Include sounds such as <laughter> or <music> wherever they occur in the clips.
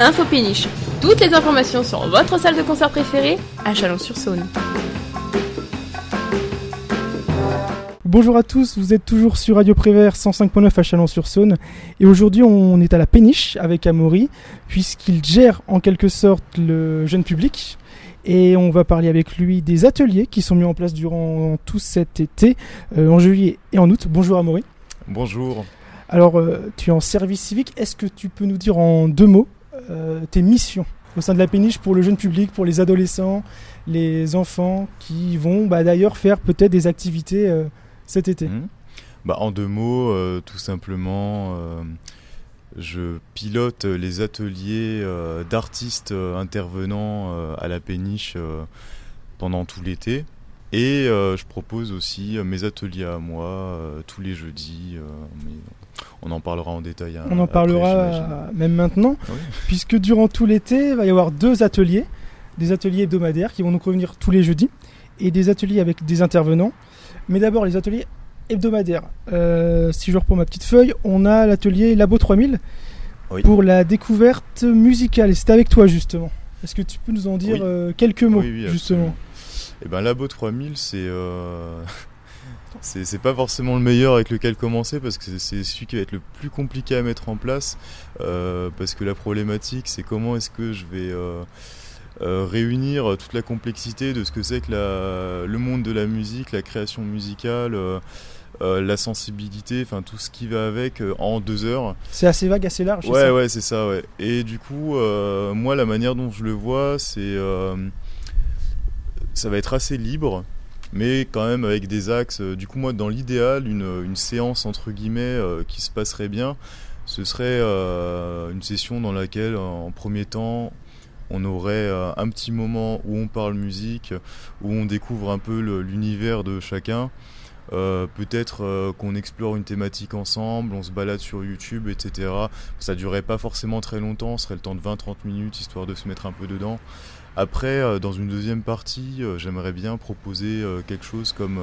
Info Péniche. Toutes les informations sur votre salle de concert préférée à Chalon-sur-Saône. Bonjour à tous, vous êtes toujours sur Radio Prévert 105.9 à Chalon-sur-Saône et aujourd'hui on est à la péniche avec Amaury puisqu'il gère en quelque sorte le jeune public et on va parler avec lui des ateliers qui sont mis en place durant tout cet été euh, en juillet et en août. Bonjour Amaury. Bonjour. Alors euh, tu es en service civique, est-ce que tu peux nous dire en deux mots euh, tes missions au sein de la péniche pour le jeune public, pour les adolescents, les enfants qui vont bah, d'ailleurs faire peut-être des activités cet été mmh. bah, En deux mots, euh, tout simplement, euh, je pilote les ateliers euh, d'artistes intervenant à la péniche pendant tout l'été. Et je propose aussi mes ateliers à moi tous les jeudis. Mais on en parlera en détail. Hein, on en parlera même maintenant, puisque durant tout l'été, il va y avoir deux ateliers. Des ateliers hebdomadaires qui vont nous revenir tous les jeudis et des ateliers avec des intervenants. Mais d'abord, les ateliers hebdomadaires. Euh, si je reprends ma petite feuille, on a l'atelier Labo 3000 pour la découverte musicale. Et c'est avec toi, justement. Est-ce que tu peux nous en dire euh, quelques mots, justement? Eh ben, Labo 3000, c'est. Euh, <laughs> c'est pas forcément le meilleur avec lequel commencer parce que c'est celui qui va être le plus compliqué à mettre en place parce que la problématique c'est comment est-ce que je vais euh, réunir toute la complexité de ce que c'est que le monde de la musique, la création musicale. Euh, euh, la sensibilité, enfin tout ce qui va avec en deux heures. C'est assez vague, assez large. Ouais, ouais, c'est ça, ouais. Et du coup, moi, la manière dont je le vois, c'est ça va être assez libre, mais quand même avec des axes. Du coup, moi, dans l'idéal, une, séance entre guillemets qui se passerait bien, ce serait une session dans laquelle, en premier temps, on aurait euh, un petit moment où on parle musique, où on découvre un peu l'univers de chacun. Euh, peut-être euh, qu'on explore une thématique ensemble, on se balade sur YouTube, etc. Ça durerait pas forcément très longtemps, ce serait le temps de 20-30 minutes histoire de se mettre un peu dedans. Après, dans une deuxième partie, j'aimerais bien proposer quelque chose comme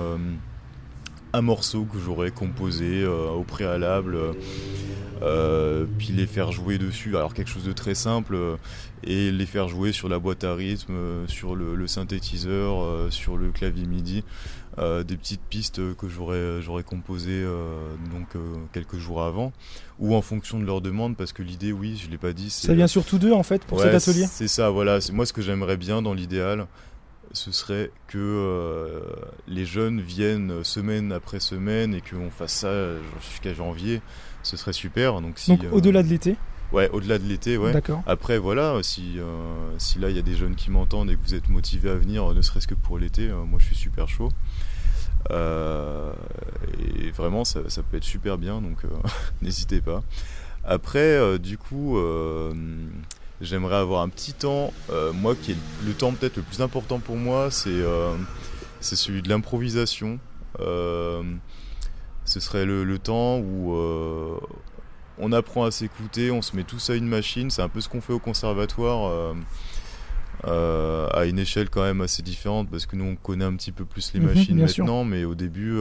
un morceau que j'aurais composé au préalable euh, puis les faire jouer dessus, alors quelque chose de très simple, euh, et les faire jouer sur la boîte à rythme, euh, sur le, synthétiseur, sur le clavier MIDI, des petites pistes que j'aurais j'aurais composées donc quelques jours avant, ou en fonction de leur demande, parce que l'idée, oui, je l'ai pas dit. Ça vient surtout d'eux en fait pour cet atelier? C'est ça, voilà. C'est moi ce que j'aimerais bien dans l'idéal ce serait que les jeunes viennent semaine après semaine et qu'on fasse ça jusqu'à janvier ce serait super. Donc, si, euh, au-delà de l'été Ouais, au-delà de l'été, ouais. D'accord. Après, voilà, si, euh, si là il y a des jeunes qui m'entendent et que vous êtes motivés à venir, ne serait-ce que pour l'été, euh, moi je suis super chaud. et vraiment, ça, peut être super bien, donc <laughs> n'hésitez pas. Après, du coup, j'aimerais avoir un petit temps. moi, qui est le temps peut-être le plus important pour moi, c'est c'est celui de l'improvisation ce serait le, temps où euh, on apprend à s'écouter, on se met tous à une machine. C'est un peu ce qu'on fait au conservatoire. Euh, euh, à une échelle quand même assez différente parce que nous on connaît un petit peu plus les mhm, machines maintenant mais au début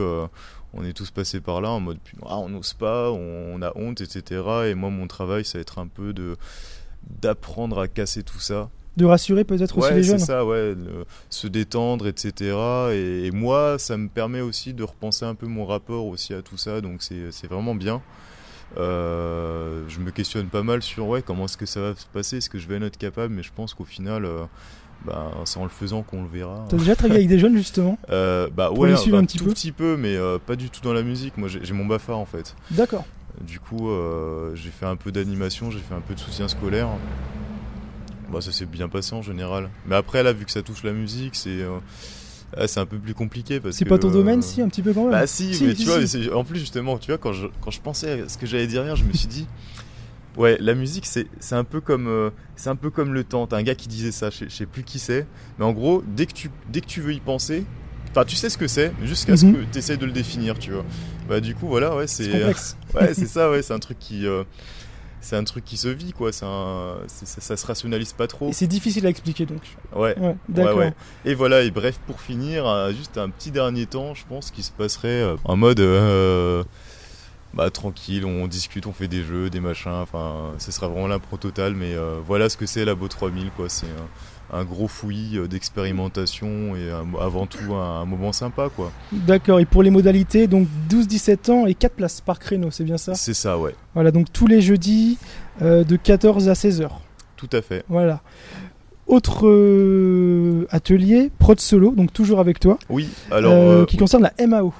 on est tous passés par là en mode ah, on n'ose pas on, a honte etc et moi mon travail ça va être un peu de d'apprendre à casser tout ça de rassurer peut-être aussi les jeunes. c'est ça, ouais, se détendre, etc. Et, moi, ça me permet aussi de repenser un peu mon rapport aussi à tout ça, donc c'est vraiment bien. Euh, je me questionne pas mal sur ouais, comment est-ce que ça va se passer, est-ce que je vais en être capable, mais je pense qu'au final, euh, bah, c'est en le faisant qu'on le verra. T'as déjà travaillé avec des jeunes justement? <laughs> Euh, Bah ouais, les suivre bah, un petit tout petit peu, mais pas du tout dans la musique. Moi, j'ai mon BAFA en fait. D'accord. Du coup, j'ai fait un peu d'animation, j'ai fait un peu de soutien scolaire. Bah, ça s'est bien passé en général. Mais après, là, vu que ça touche la musique, c'est. Euh, c'est un peu plus compliqué parce c'est pas ton domaine si un petit peu quand même bah si, mais tu vois en plus justement tu vois quand je, quand je pensais à ce que j'allais dire hier je me suis dit <laughs> ouais la musique c'est un peu comme euh, c'est un peu comme le temps t'as un gars qui disait ça je, sais plus qui c'est mais en gros dès que tu dès que tu veux y penser Enfin, tu sais ce que c'est, jusqu'à ce mhm. que tu essaies de le définir, tu vois. Bah, du coup, voilà, ouais, c'est. <laughs> ouais, c'est <laughs> ça, ouais, c'est un truc qui c'est un truc qui se vit quoi ça, ça, se rationalise pas trop et c'est difficile à expliquer donc ouais, d'accord et voilà et bref pour finir euh, juste un petit dernier temps je pense qu'il se passerait euh, en mode euh, bah, tranquille, on discute, on fait des jeux, des machins. Enfin, ce sera vraiment l'impro total. Mais euh, voilà ce que c'est la Beau 3000, quoi. C'est un, gros fouillis euh, d'expérimentation et avant tout un, moment sympa, quoi. D'accord. Et pour les modalités, donc 12-17 ans et 4 places par créneau, c'est bien ça? C'est ça, ouais. Voilà, donc tous les jeudis de 14 à 16 heures. Tout à fait. Voilà. Autre atelier, prod solo, donc toujours avec toi. Oui, alors. qui concerne la MAO.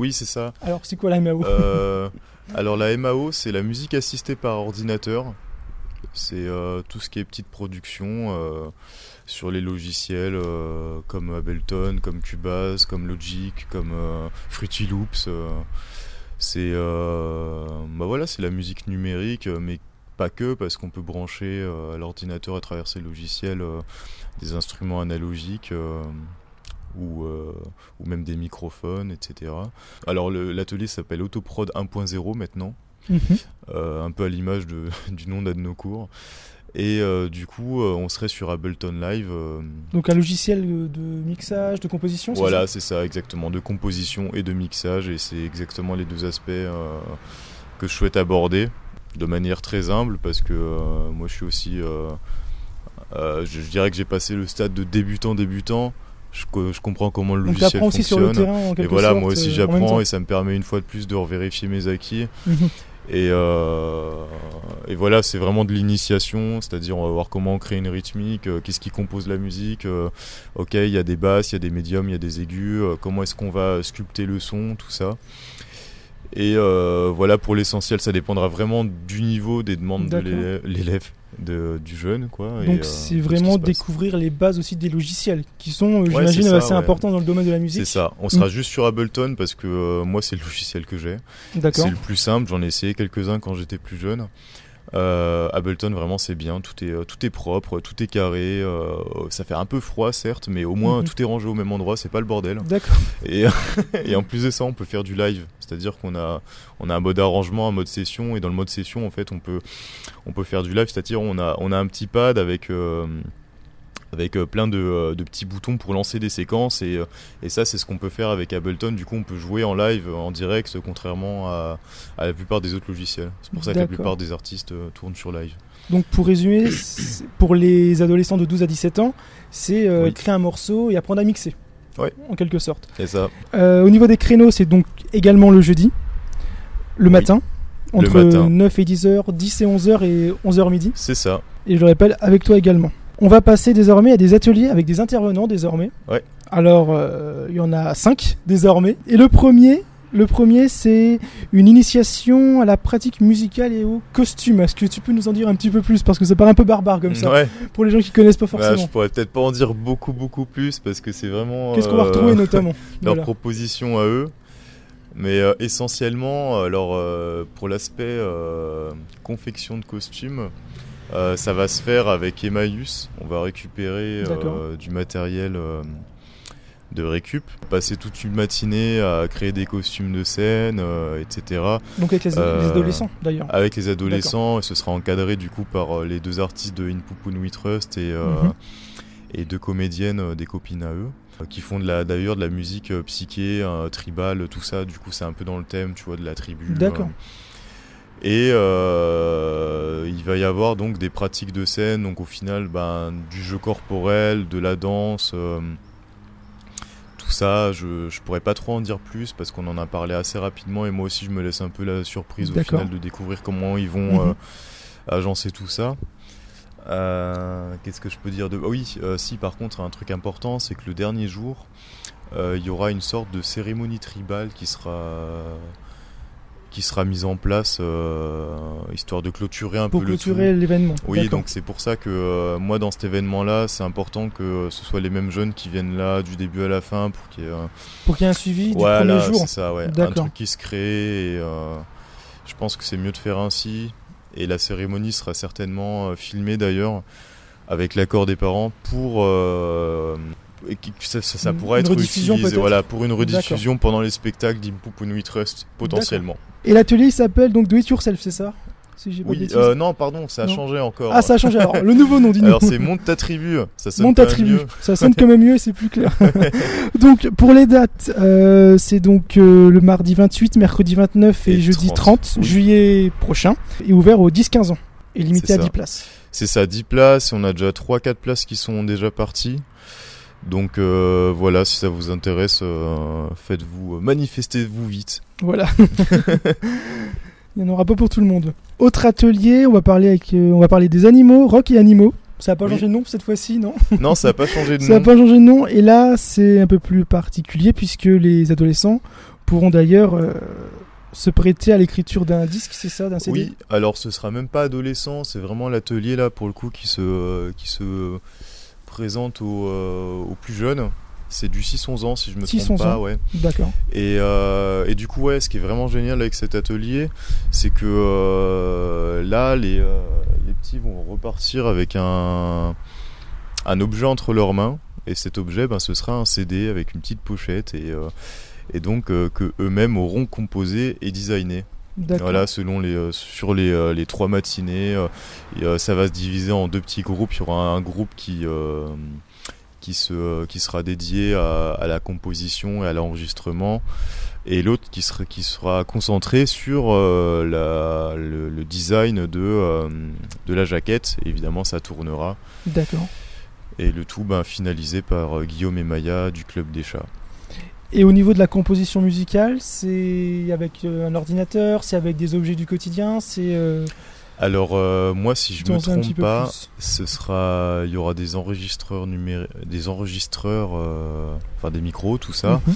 Oui, c'est ça. Alors, c'est quoi la MAO euh, Alors, la MAO, c'est la musique assistée par ordinateur. C'est euh, tout ce qui est petite production euh, sur les logiciels comme Ableton, comme Cubase, comme Logic, comme Fruity Loops. c'est bah c'est la musique numérique, mais pas que, parce qu'on peut brancher à l'ordinateur à travers ces logiciels des instruments analogiques ou, euh, ou même des microphones, etc. Alors l'atelier s'appelle Autoprod 1.0 maintenant, mhm. euh, un peu à l'image <laughs> du nom d'un de nos cours. Et euh, du coup, on serait sur Ableton Live. Donc un logiciel de mixage, de composition Voilà, c'est ça, exactement, de composition et de mixage. Et c'est exactement les deux aspects que je souhaite aborder de manière très humble parce que moi je suis aussi... je, je, dirais que j'ai passé le stade de débutant-débutant je, comprends comment le logiciel fonctionne. Sur le terrain, et voilà, moi aussi euh, j'apprends et ça me permet une fois de plus de revérifier mes acquis. Et, euh, et, voilà, c'est vraiment de l'initiation, c'est-à-dire on va voir comment on crée une rythmique, euh, qu'est-ce qui compose la musique. ok, il y a des basses, il y a des médiums, il y a des aigus, comment est-ce qu'on va sculpter le son, tout ça. Et voilà, pour l'essentiel, ça dépendra vraiment du niveau des demandes de l'élève du jeune. Quoi, Donc euh, c'est vraiment découvrir les bases aussi des logiciels qui sont, euh, j'imagine, assez importants dans le domaine de la musique. C'est ça. On sera mm. juste sur Ableton parce que euh, moi c'est le logiciel que j'ai. C'est le plus simple. J'en ai essayé quelques-uns quand j'étais plus jeune. Euh, Ableton vraiment c'est bien, tout est, tout est propre, tout est carré, euh, ça fait un peu froid certes, mais au moins mhm. tout est rangé au même endroit, c'est pas le bordel. D'accord. Et, <laughs> et, en plus de ça, on peut faire du live, c'est-à-dire qu'on a, on a un mode arrangement, un mode session, et dans le mode session en fait on peut, on peut faire du live, c'est-à-dire on a, on a un petit pad avec euh, avec euh, plein euh, de, petits boutons pour lancer des séquences et, euh, et ça c'est ce qu'on peut faire avec Ableton. Du coup on peut jouer en live en direct contrairement à, la plupart des autres logiciels. C'est pour ça que la plupart des artistes tournent sur live. Donc pour résumer pour les adolescents de 12 à 17 ans c'est créer un morceau et apprendre à mixer. Ouais. en quelque sorte. C'est ça. Au niveau des créneaux c'est donc également le jeudi le matin entre 9 et 10 h 10 et 11 h et 11 h midi. C'est ça. Et je le rappelle avec toi également on va passer désormais à des ateliers avec des intervenants désormais. Ouais. Alors, euh, il y en a cinq désormais. Et le premier, le premier, c'est une initiation à la pratique musicale et au costume. Est-ce que tu peux nous en dire un petit peu plus? Parce que ça paraît un peu barbare comme ça. Ouais. Pour les gens qui connaissent pas forcément. je pourrais peut-être pas en dire beaucoup, beaucoup plus parce que c'est vraiment. Qu'est-ce qu'on va retrouver euh, notamment <laughs> Leur proposition à eux. Mais euh, essentiellement, alors pour l'aspect confection de costumes, euh, ça va se faire avec Emmaüs. On va récupérer euh, du matériel euh, de récup, passer toute une matinée à créer des costumes de scène, etc. Donc avec les, adolescents d'ailleurs. Avec les adolescents, et ce sera encadré du coup par les deux artistes de In We Trust et, mhm. et deux comédiennes, des copines à eux qui font d'ailleurs de, la musique psyché, tribale, tout ça. Du coup, c'est un peu dans le thème, tu vois, de la tribu. D'accord. Et euh, il va y avoir donc des pratiques de scène, donc au final ben, du jeu corporel, de la danse, euh, tout ça. Je, ne pourrais pas trop en dire plus parce qu'on en a parlé assez rapidement et moi aussi je me laisse un peu la surprise au final de découvrir comment ils vont mhm. euh, agencer tout ça. Qu'est-ce que je peux dire de oh oui si par contre un truc important c'est que le dernier jour il y aura une sorte de cérémonie tribale qui sera qui sera mise en place euh, histoire de clôturer un peu le clôturer l'événement. Oui, donc c'est pour ça que euh, moi dans cet événement-là, c'est important que ce soit les mêmes jeunes qui viennent là du début à la fin pour qu'il y ait pour qu'il y ait un suivi du premier jour. c'est ça, ouais. Un truc qui se crée. Et, euh, je pense que c'est mieux de faire ainsi. Et la cérémonie sera certainement filmée d'ailleurs avec l'accord des parents pour ça, ça, pourra être utilisé voilà, pour une rediffusion pendant les spectacles d'Impupunui Trust, potentiellement. Et l'atelier s'appelle donc Do It Yourself, c'est ça? Si Oui, euh, non, pardon, ça a Non. changé encore. Ah, ça a changé alors. Le nouveau nom, dis-nous. Alors c'est Monte ta tribu, ça sonne Monte ta tribu. mieux. Ça sonne quand même mieux et c'est plus clair. <laughs> donc, pour les dates, euh, c'est donc euh, le mardi 28, mercredi 29 et, Et jeudi 30, 30, oui. juillet prochain. Et ouvert aux 10-15 ans. Et limité à ça. 10 places. C'est ça, 10 places, on a déjà 3-4 places qui sont déjà parties. Donc euh, voilà, si ça vous intéresse, euh, faites-vous, euh, manifestez-vous vite. Voilà. <laughs> <laughs> Il n'y en aura pas pour tout le monde. Autre atelier, on va parler, avec, euh, on va parler des animaux, rock et animaux. Ça n'a pas Oui. changé de nom cette fois-ci, non? <laughs> Non, ça n'a pas changé de Ça n'a nom. pas changé de nom. Et là, c'est un peu plus particulier puisque les adolescents pourront d'ailleurs se prêter à l'écriture d'un disque, c'est ça, d'un CD Oui, alors ce sera même pas adolescent, c'est vraiment l'atelier là pour le coup qui se, euh, qui se présente aux, euh, aux plus jeunes. C'est du 6-11 ans si je me 6-11 trompe pas, ans. ouais. D'accord. Et, euh, et du coup, ouais, ce qui est vraiment génial avec cet atelier, c'est que euh, là, les, euh, les petits vont repartir avec un, un objet entre leurs mains. Et cet objet, ben, ce sera un CD avec une petite pochette et, et donc que eux-mêmes auront composé et designé. Voilà, selon les euh, sur les, euh, les trois matinées, euh, et, ça va se diviser en deux petits groupes. Il y aura un groupe qui qui se qui sera dédié à, à la composition et à l'enregistrement, et l'autre qui sera qui sera concentré sur euh, la, le, le design de euh, de la jaquette. Évidemment, ça tournera D'accord. et le tout ben, finalisé par Guillaume et Maya du club des chats. Et au niveau de la composition musicale, c'est avec euh, un ordinateur, c'est avec des objets du quotidien, c'est euh, Alors euh, moi, si je me trompe pas. Ce sera, il y aura des enregistreurs numériques, des enregistreurs, euh, enfin des micros, tout ça, Mhm.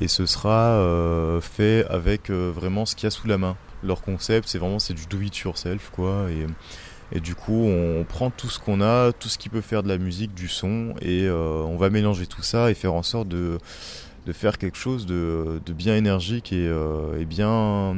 et ce sera euh, fait avec vraiment ce qu'il y a sous la main. Leur concept, c'est vraiment c'est du do it yourself, quoi, et, et du coup, on prend tout ce qu'on a, tout ce qui peut faire de la musique, du son, et on va mélanger tout ça et faire en sorte de de faire quelque chose de, bien énergique et, euh, et bien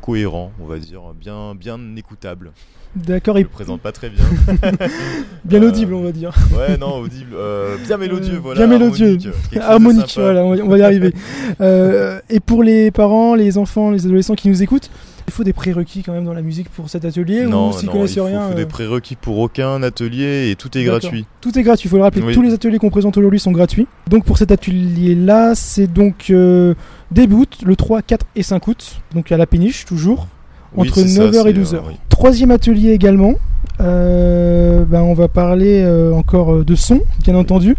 cohérent, on va dire, bien écoutable. D'accord, et le présente pas très bien. <laughs> bien Euh, audible, on va dire. Ouais, non, audible. euh, bien mélodieux, Euh, voilà. bien mélodieux. harmonique, <laughs> voilà, on va, on va y arriver. <laughs> Euh, et pour les parents, les enfants, les adolescents qui nous écoutent, il faut des prérequis quand même dans la musique pour cet atelier Non, ou s'ils non, connaissent il faut, rien faut euh, des prérequis pour aucun atelier et tout est gratuit. Tout est gratuit, il faut le rappeler. Oui. Tous les ateliers qu'on présente aujourd'hui sont gratuits. Donc pour cet atelier-là, c'est donc début août, le 3, 4 et 5 août. Donc à la péniche, toujours. Oui, entre c'est ça, 9h et c'est, 12h. euh, oui. Troisième atelier également. Euh, ben, on va parler euh, encore euh, de son, bien entendu,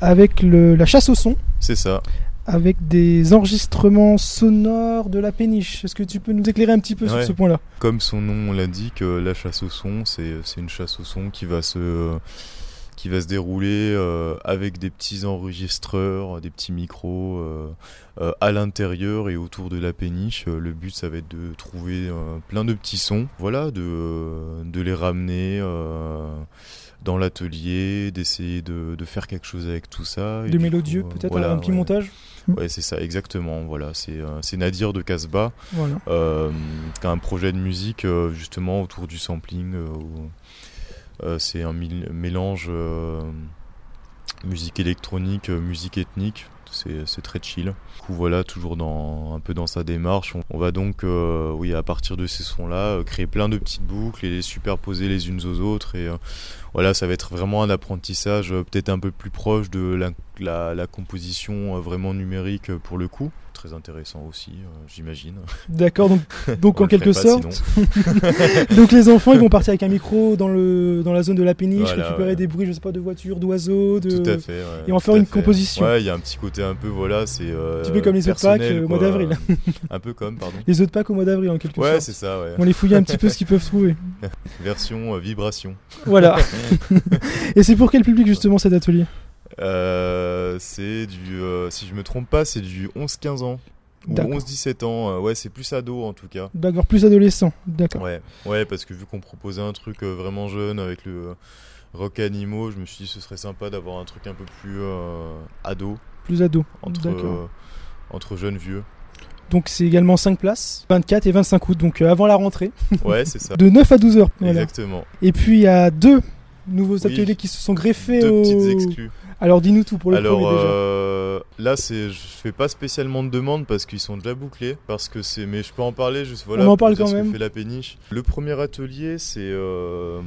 avec le, la chasse au son, C'est ça. avec des enregistrements sonores de la péniche. Est-ce que tu peux nous éclairer un petit peu sur ce point-là? Comme son nom l'indique, euh, la chasse au son, c'est c'est une chasse au son qui va se qui va se dérouler euh, avec des petits enregistreurs, des petits micros euh, euh, à l'intérieur et autour de la péniche. Le but, ça va être de trouver plein de petits sons, voilà, de, de les ramener dans l'atelier, d'essayer de, de faire quelque chose avec tout ça. De mélodieux, peut-être voilà, un petit ouais. montage Ouais, c'est ça, exactement. Voilà, c'est euh, Nadir de Casbah Voilà. euh, qui a un projet de musique euh, justement autour du sampling. où, c'est un mélange euh, musique électronique, euh, musique ethnique. C'est très chill. Du coup, voilà, toujours un peu dans sa démarche. On, va donc, euh, oui, à partir de ces sons-là, euh, créer plein de petites boucles et les superposer les unes aux autres. Et euh, voilà, ça va être vraiment un apprentissage euh, peut-être un peu plus proche de la, composition euh, vraiment numérique euh, pour le coup. Très intéressant aussi, euh, j'imagine. D'accord, donc, <laughs> donc On en quelque sorte, <laughs> donc les enfants ils vont <laughs> partir avec un micro dans, le, dans la zone de la péniche, Voilà, récupérer ouais. des bruits, je sais pas, de voitures, d'oiseaux, de... Tout à fait. ouais, et en faire une composition. Ouais, il y a un petit côté un peu, voilà, c'est. Euh, Un petit peu comme les œufs de Pâques, euh, au mois quoi. d'avril. un peu comme, pardon. Les œufs de Pâques au mois d'avril en quelque Ouais, sorte. c'est ça, ouais. On les fouille un petit peu ce qu'ils peuvent trouver. Version euh, vibration. Voilà. et c'est pour quel public justement cet atelier? Euh, c'est du. euh, si je me trompe pas, c'est du 11-15 ans. Ou D'accord. 11-17 ans. euh, ouais, c'est plus ado en tout cas. D'accord, plus adolescent. D'accord. Ouais, ouais, parce que vu qu'on proposait un truc euh, vraiment jeune avec le euh, rock animaux, je me suis dit ce serait sympa d'avoir un truc un peu plus ado Plus ado. entre entre jeunes vieux. Donc c'est également 5 places, 24 et 25 août, donc avant la rentrée, <laughs> Ouais, c'est ça. de 9 à 12 heures. Voilà. Exactement. Et puis il y a deux nouveaux Oui. ateliers qui se sont greffés Deux au- petites exclus. Alors dis-nous tout pour le Alors premier déjà. euh, là, c'est, je fais pas spécialement de demandes parce qu'ils sont déjà bouclés. Parce que c'est, mais je peux en parler. Juste voilà. On en parle quand que même. fait la péniche. Le premier atelier, c'est, euh,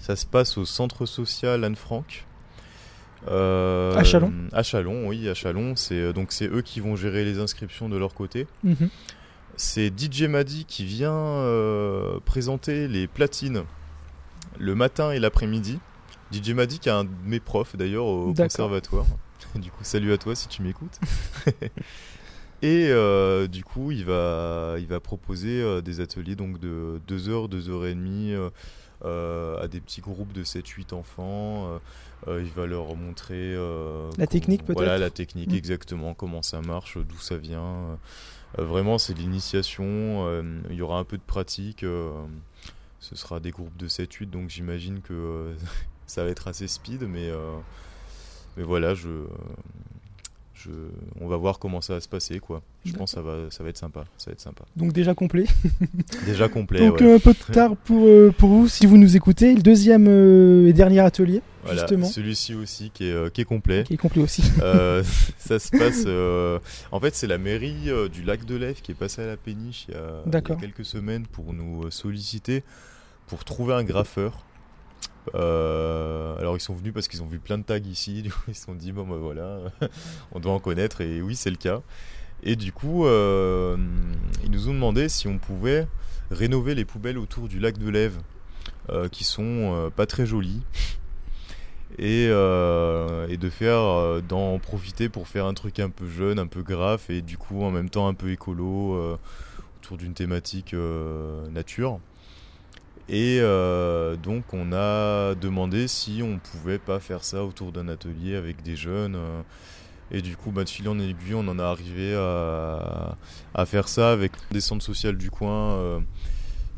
ça se passe au centre social Anne Frank. Euh, À Chalon À Chalon, oui, à Chalon. C'est donc c'est eux qui vont gérer les inscriptions de leur côté. Mhm. C'est DJ Madi qui vient présenter les platines le matin et l'après-midi. DJ Madi qui est un de mes profs d'ailleurs au conservatoire. <laughs> Du coup, salut à toi si tu m'écoutes. <laughs> et euh, du coup, il va, il va proposer euh, des ateliers donc de 2 heures, 2 heures et demie euh, euh, à des petits groupes de 7-8 enfants. Il va leur montrer La technique, peut-être Voilà, la technique Mm. exactement, comment ça marche, d'où ça vient. Vraiment, c'est l'initiation. il y aura un peu de pratique. ce sera des groupes de 7-8, donc j'imagine que <laughs> ça va être assez speed, mais, euh, mais voilà, je, je, on va voir comment ça va se passer, quoi. Je pense que ça va, ça va être sympa. Ça va être sympa. Donc déjà complet. <laughs> Déjà complet. Donc ouais. un peu tard pour, euh, pour vous si vous nous écoutez. Le deuxième euh, et dernier atelier, Voilà, justement, celui-ci aussi qui est, qui est complet. qui est complet aussi. Euh, <laughs> <laughs> ça se passe. euh, en fait, c'est la mairie du lac de Lève qui est passée à la péniche il y a, il y a D'accord. quelques semaines pour nous solliciter pour trouver un graffeur. Euh, alors ils sont venus parce qu'ils ont vu plein de tags ici, <laughs> ils se sont dit bon bah voilà, <laughs> on doit en connaître et oui c'est le cas. Et du coup euh, ils nous ont demandé si on pouvait rénover les poubelles autour du lac de Lève euh, qui sont pas très jolies <laughs> et, et de faire d'en profiter pour faire un truc un peu jeune, un peu graphe et du coup en même temps un peu écolo autour d'une thématique nature. Et euh, donc on a demandé si on pouvait pas faire ça autour d'un atelier avec des jeunes. euh, et du coup, bah, de fil en aiguille, on en a arrivé à, faire ça avec des centres sociaux du coin euh,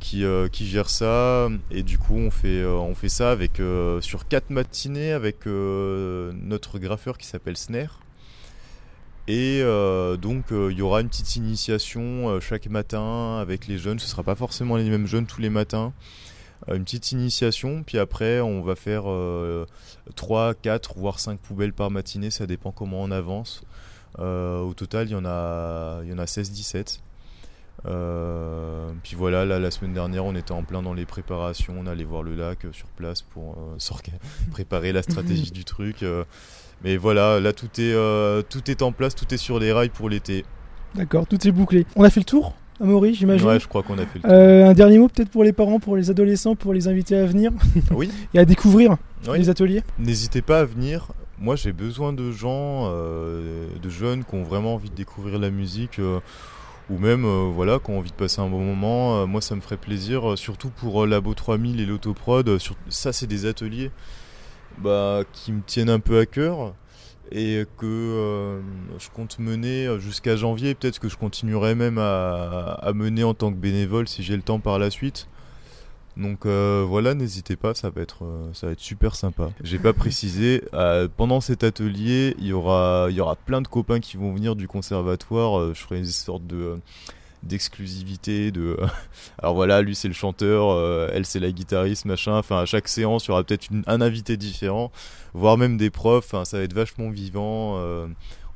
qui, euh, qui gèrent ça. Et du coup, on fait, on fait ça avec, sur quatre matinées avec notre graffeur qui s'appelle Snare. Et euh, donc, euh, il y aura une petite initiation euh, chaque matin avec les jeunes. Ce sera pas forcément les mêmes jeunes tous les matins. Une petite initiation, puis après, on va faire euh, 3, 4, voire 5 poubelles par matinée. Ça dépend comment on avance. Au total, il y en a, y en a 16-17. Euh, puis voilà, là, la semaine dernière, on était en plein dans les préparations. On allait voir le lac sur place pour <laughs> préparer la stratégie du truc. Mais voilà, là, tout est, euh, tout est en place, tout est sur les rails pour l'été. D'accord, tout est bouclé. On a fait le tour, Amaury, j'imagine. Ouais, je crois qu'on a fait le tour. Euh, un dernier mot peut-être pour les parents, pour les adolescents, pour les inviter à venir <laughs> Oui, et à découvrir oui. les ateliers. N'hésitez pas à venir. Moi, j'ai besoin de gens, euh, de jeunes qui ont vraiment envie de découvrir la musique, ou même, euh, voilà, qui ont envie de passer un bon moment. Euh, moi, ça me ferait plaisir, euh, surtout pour euh, Labo 3000 et l'autoprod. sur- ça, c'est des ateliers bah, qui me tiennent un peu à cœur et que euh, je compte mener jusqu'à janvier. Peut-être que je continuerai même à, à mener en tant que bénévole si j'ai le temps par la suite. Donc euh, voilà, n'hésitez pas, ça va être euh, ça va être super sympa. J'ai pas précisé <laughs> euh, pendant cet atelier, il y aura il y aura plein de copains qui vont venir du conservatoire. je ferai une sorte de d'exclusivité de <laughs> alors voilà lui c'est le chanteur euh, elle c'est la guitariste machin. Enfin à chaque séance il y aura peut-être un invité différent voire même des profs. Enfin ça va être vachement vivant euh,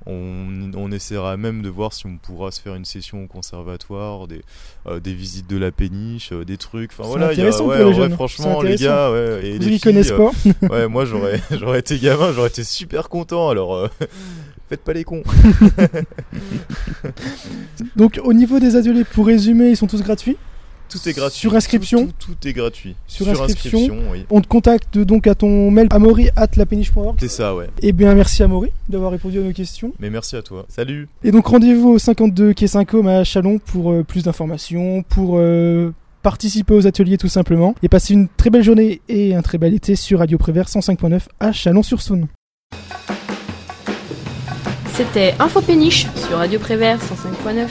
on, on essaiera même de voir si on pourra se faire une session au conservatoire, des, euh, des visites de la péniche, euh, des trucs. Enfin voilà, il y a- ouais, pour les franchement, les gars, ouais, et les connaissent euh, pas. <laughs> ouais, moi j'aurais, <laughs> j'aurais été gamin, j'aurais été super content. Alors, <laughs> faites pas les cons. Donc au niveau des ateliers, pour résumer, ils sont tous gratuits? Tout est gratuit. Sur inscription Tout, tout- tout est gratuit. Sur inscription. oui. On te contacte donc à ton mail amaury at lapeniche.org. C'est ça, ouais. Et bien merci Amaury d'avoir répondu à nos questions. Mais merci à toi. Salut. Et donc rendez-vous au 52 quai Saint-Côme à Chalon pour euh, plus d'informations, pour euh, participer aux ateliers tout simplement. Et passer une très belle journée et un très bel été sur Radio Prévert 105.9 à Chalon-sur-Saône. C'était Info Péniche sur Radio Prévert 105.9.